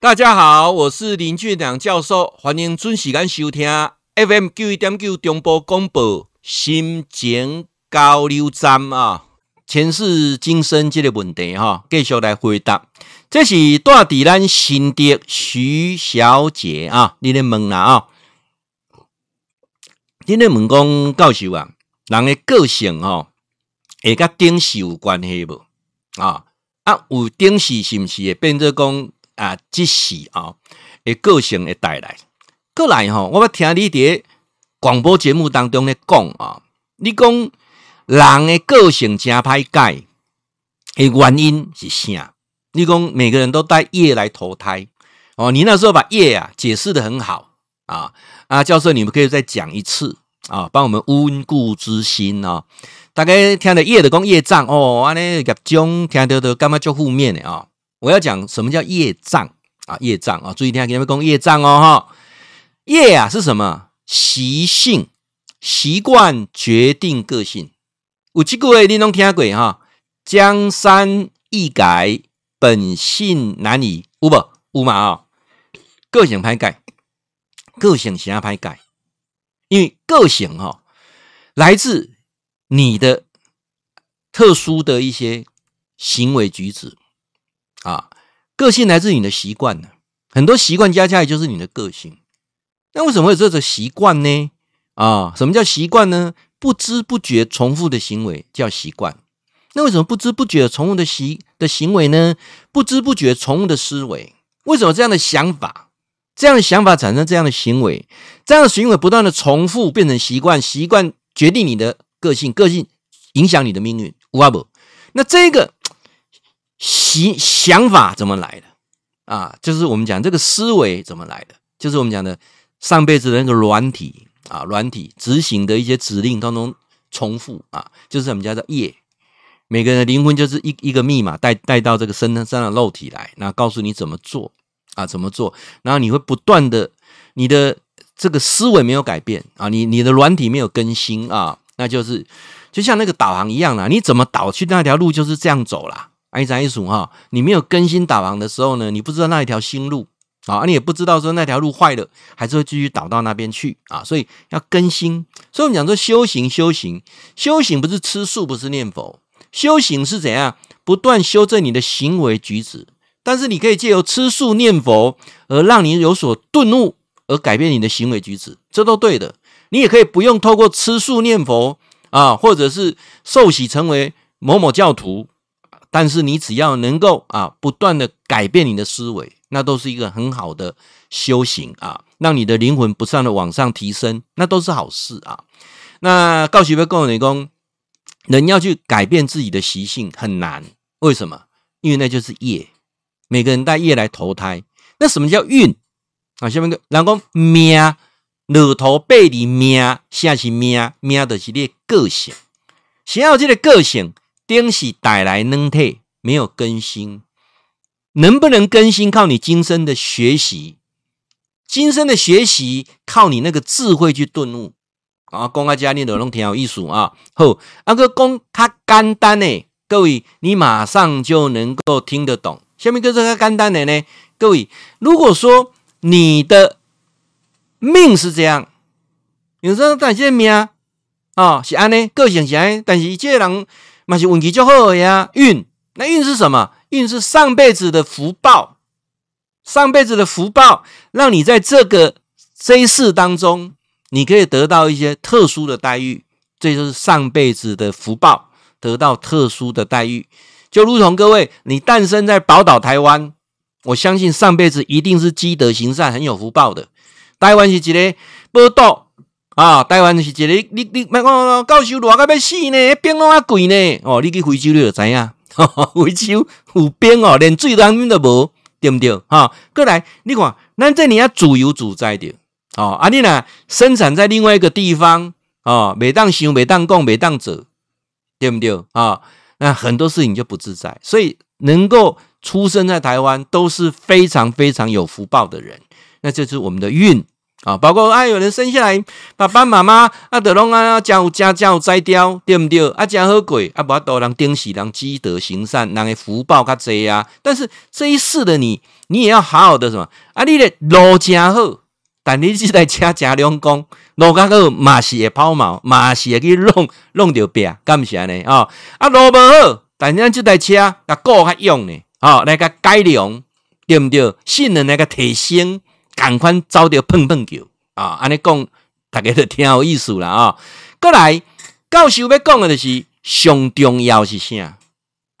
大家好，我是林俊良教授，欢迎准时间收听 FM 九一点九中波广播心情交流站啊。前世今生这个问题哈，继续来回答。这是住伫咱新竹徐小姐啊，你来问啦啊？你来问讲教授啊，人的个性哈，会甲顶世有关系无？啊啊，有顶世是毋是会变做讲？啊，即是啊，诶，个性会带来，过来吼，我要听你伫广播节目当中咧讲啊，你讲人诶个性真歹改，诶，原因是啥？你讲每个人都带业来投胎哦，你那时候把业啊解释得很好啊啊，教授，你们可以再讲一次啊，帮我们温故知新啊，大概听到业的讲业障哦，安尼业种听到都感觉足负面的啊。我要讲什么叫业障啊？业障啊！注意听，给你们讲业障哦哈。业啊是什么？习性、习惯决定个性。有几句话你拢听过哈？江山易改，本性难移。有无？有嘛啊？个性歹改，个性啥歹改？因为个性哈，来自你的特殊的一些行为举止。啊，个性来自你的习惯呢，很多习惯加起来就是你的个性。那为什么会有这种习惯呢？啊，什么叫习惯呢？不知不觉重复的行为叫习惯。那为什么不知不觉重复的习的行为呢？不知不觉重复的思维，为什么这样的想法，这样的想法产生这样的行为，这样的行为不断的重复变成习惯，习惯决定你的个性，个性影响你的命运。有啊不？那这个。习想法怎么来的啊？就是我们讲这个思维怎么来的？就是我们讲的上辈子的那个软体啊，软体执行的一些指令当中重复啊，就是我们叫做业。每个人的灵魂就是一一个密码带带到这个身上的肉体来，然后告诉你怎么做啊，怎么做，然后你会不断的，你的这个思维没有改变啊，你你的软体没有更新啊，那就是就像那个导航一样啦，你怎么导去那条路就是这样走啦。一三一数哈，你没有更新导航的时候呢，你不知道那一条新路啊，你也不知道说那条路坏了，还是会继续导到那边去啊，所以要更新。所以我们讲说修行，修行，修行不是吃素，不是念佛，修行是怎样不断修正你的行为举止。但是你可以借由吃素念佛而让你有所顿悟，而改变你的行为举止，这都对的。你也可以不用透过吃素念佛啊，或者是受洗成为某某教徒。但是你只要能够啊，不断的改变你的思维，那都是一个很好的修行啊，让你的灵魂不断的往上提升，那都是好事啊。那告诉各位工人工，人要去改变自己的习性很难，为什么？因为那就是业，每个人带业来投胎。那什么叫运啊？下面个人讲命，乳头背里命，下是命？命的是你的个性，想要这个个性。东西带来能退，没有更新，能不能更新靠你今生的学习，今生的学习靠你那个智慧去顿悟啊！讲个家里的拢挺有意思啊。好，阿个讲较简单呢，各位你马上就能够听得懂。下面个这个简单的呢，各位，如果说你的命是这样，有时候但是命啊、哦、是安呢，个性是安，但是这个人。那是运气就好呀，运，那运是什么？运是上辈子的福报，上辈子的福报让你在这个这一世当中，你可以得到一些特殊的待遇，这就是上辈子的福报，得到特殊的待遇。就如同各位，你诞生在宝岛台湾，我相信上辈子一定是积德行善，很有福报的。台湾是一个宝岛。啊，台湾是一个你你你，莫讲教授热到要死呢，冰拢啊贵呢。哦，你去非洲你就知影，非洲有冰哦，连水当面都无，对不对？哈、过来，你看，咱这里啊自由自在的哦，啊，你呢生产在另外一个地方哦，每当想，每当讲，每当做，对不对？啊、那很多事情就不自在，所以能够出生在台湾都是非常非常有福报的人，那这是我们的运。啊，包括啊，有人生下来爸爸妈妈啊，都拢啊，真有真真有才调，对不对？啊，真好过，啊，无多人顶喜，人积德行善，人的福报较济啊。但是这一世的你，你也要好好的什么啊？你的路真好，但你即台车真两光，路较好嘛是会抛锚，嘛是会去弄弄着病，干不是安尼啊？啊路不好，但咱即台车甲顾较用呢，哦，来个改良，对毋对？性能来个提升，赶快走着碰碰球啊！安尼讲，大家都挺有意思啦啊！过来，教授要讲的就是上重要是啥？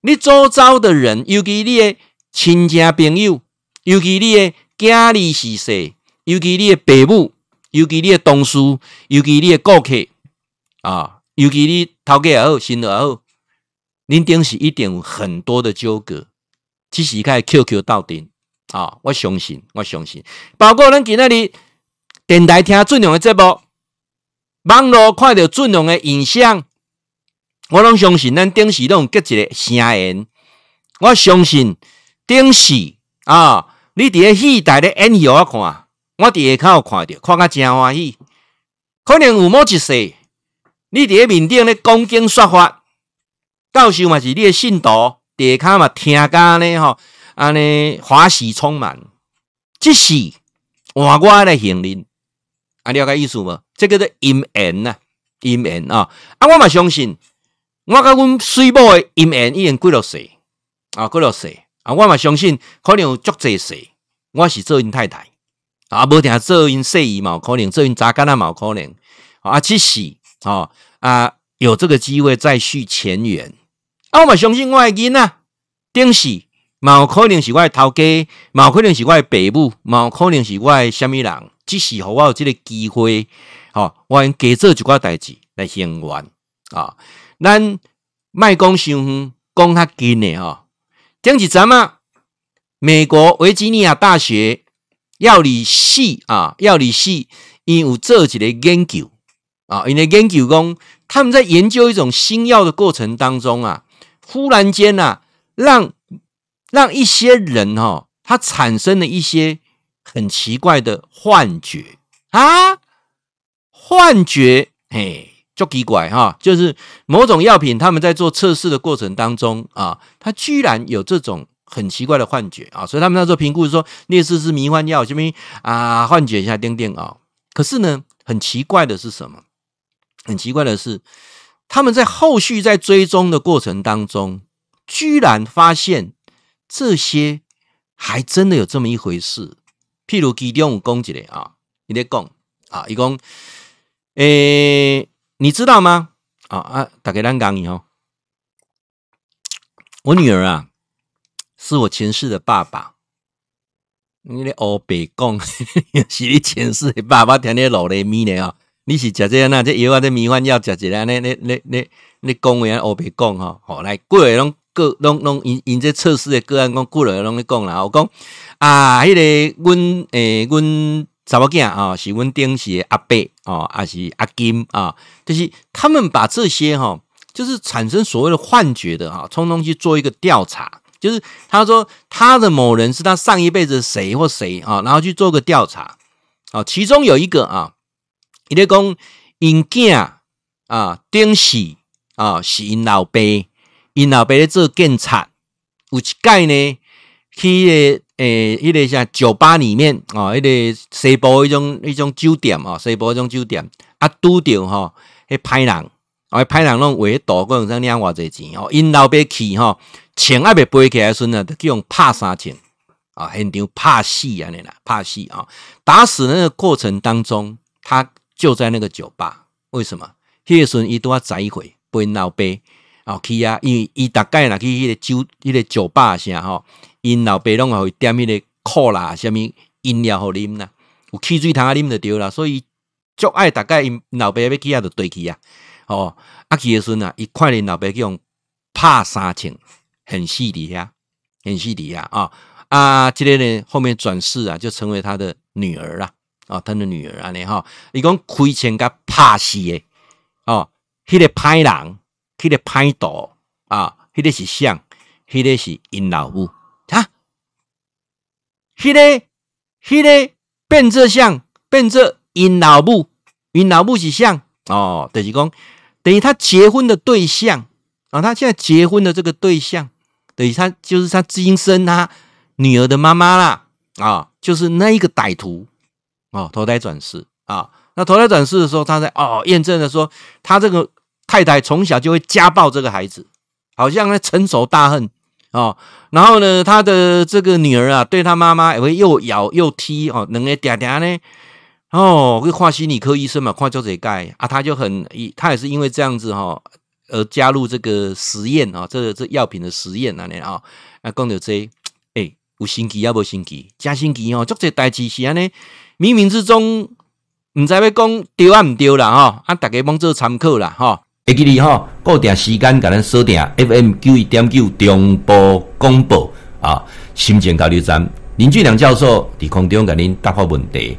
你周遭的人，尤其你的亲戚朋友，尤其你的囝儿媳妇，尤其你的爸母，尤其你的同事，尤其你的顾客啊，尤其你头家也好，新也好，恁顶是一定有很多的纠葛，只是开 QQ 斗阵啊！我相信，我相信，包括咱今仔日电台听阵容的节目，网络看到阵容的影像。我拢相信，咱顶时拢结一个声音。我相信顶时啊，你伫个戏台咧演戏，我看，我伫下口看着，看甲真欢喜。可能有某一世，你伫个面顶咧讲经说法，教授嘛是你的信徒，伫下口嘛听甲安尼吼，安尼欢喜充满。即时换我来形容，啊，了解意思无？这叫做因缘呐，姻缘啊，啊，我嘛相信。我甲阮水某诶姻缘已经几落岁啊，几落岁啊！我嘛相信，可能有足侪岁，我是做因太太啊，无定做因细姨嘛，可能做因查干仔嘛，有可能啊，只是啊啊，有这个机会再续前缘啊！我嘛相信我诶囡仔，顶时嘛有可能是我诶头家，嘛有可能是我诶爸母，嘛有可能是我诶虾米人，只是互我有这个机会，吼、我用加做一寡代志来还愿啊。咱卖讲伤远，讲较近的哈。顶一阵啊，美国维吉尼亚大学药理系啊，药理系因有做一个研究啊，因为研究讲他们在研究一种新药的过程当中啊，忽然间呐、啊，让让一些人哈、哦，他产生了一些很奇怪的幻觉啊，幻觉，嘿。就奇怪哈，就是某种药品，他们在做测试的过程当中啊，他居然有这种很奇怪的幻觉啊，所以他们那时候评估说，类似是迷幻药，什么啊，幻觉一下，叮叮啊。可是呢，很奇怪的是什么？很奇怪的是，他们在后续在追踪的过程当中，居然发现这些还真的有这么一回事。譬如其中有讲一个啊，你在讲啊，一共诶。你知道吗？啊啊，大家咱讲以后，我女儿啊，是我前世的爸爸。你咧黑白讲，是你前世的爸爸，天天落泪咪的啊！你是食这样那这药啊，这迷幻药食一个，那那那那那讲话黑白讲哈。好，来过来拢个拢拢因因这测试的个案讲过来拢咧讲啦。我讲啊，迄个阮诶阮。查某囝啊，是阮顶时的阿伯哦，还是阿金啊？就是他们把这些哈，就是产生所谓的幻觉的哈，通通去做一个调查。就是他说他的某人是他上一辈子谁或谁啊，然后去做个调查啊。其中有一个啊，伊咧讲因囝啊，顶时啊是因老爸，因老爸咧做检查，有一届呢去个。诶，迄个像酒吧里面哦，迄个西部一种一种酒店哦，西部一种酒店啊，拄着吼，迄歹人，哦，歹人拢为赌，可能才领偌济钱哦，因老爸去吼，钱还没背起来时阵呢，就叫人拍三千啊，现场拍死安尼啦，拍死啊，打死那个过程当中，他就在那个酒吧，为什么？迄个时阵伊拄啊知会因老爸哦去啊，因为伊大概若去迄个酒迄个酒吧啥吼。因老爸拢会点迄个可乐，啥物饮料互啉啦，有汽水通啊啉就着啦。所以足爱大概因老爸要去啊，就对去啊。哦，啊去的时阵啊，伊看因老爸去用拍三枪，很细伫遐，很细伫遐啊。啊，这个呢后面转世啊，就成为他的女儿啦。哦，他的女儿安尼哈，伊讲开枪甲拍死的哦，迄个歹人，迄个歹徒啊，迄个是谁？迄个是因老母。迄个、迄个变这相，变这因老母，因老母是相哦，就是讲等于他结婚的对象。啊、他现在结婚的这个对象，等于他就是他今生他女儿的妈妈啦，啊，就是那一个歹徒，哦，投胎转世。啊。那投胎转世的时候，他在哦验证了说，他这个太太从小就会家暴这个孩子，好像呢成仇大恨哦。然后呢，他的这个女儿啊，对他妈妈也会又咬又踢哦，能个嗲嗲呢。哦，会看心理科医生嘛，看就这盖啊，他就很，他也是因为这样子哈、哦，而加入这个实验啊，这个这药品的实验那里啊，啊，讲到这，诶、欸，有神奇啊，无神奇，加神奇哦，做这代志是安尼，冥冥之中，唔知要讲对啊唔对啦哈，啊，大家帮做参考啦哈，会记哩哈，固定时间甲咱锁定 FM 九一点九中波广播啊，心情交流站林俊良教授伫空中甲您答复问题。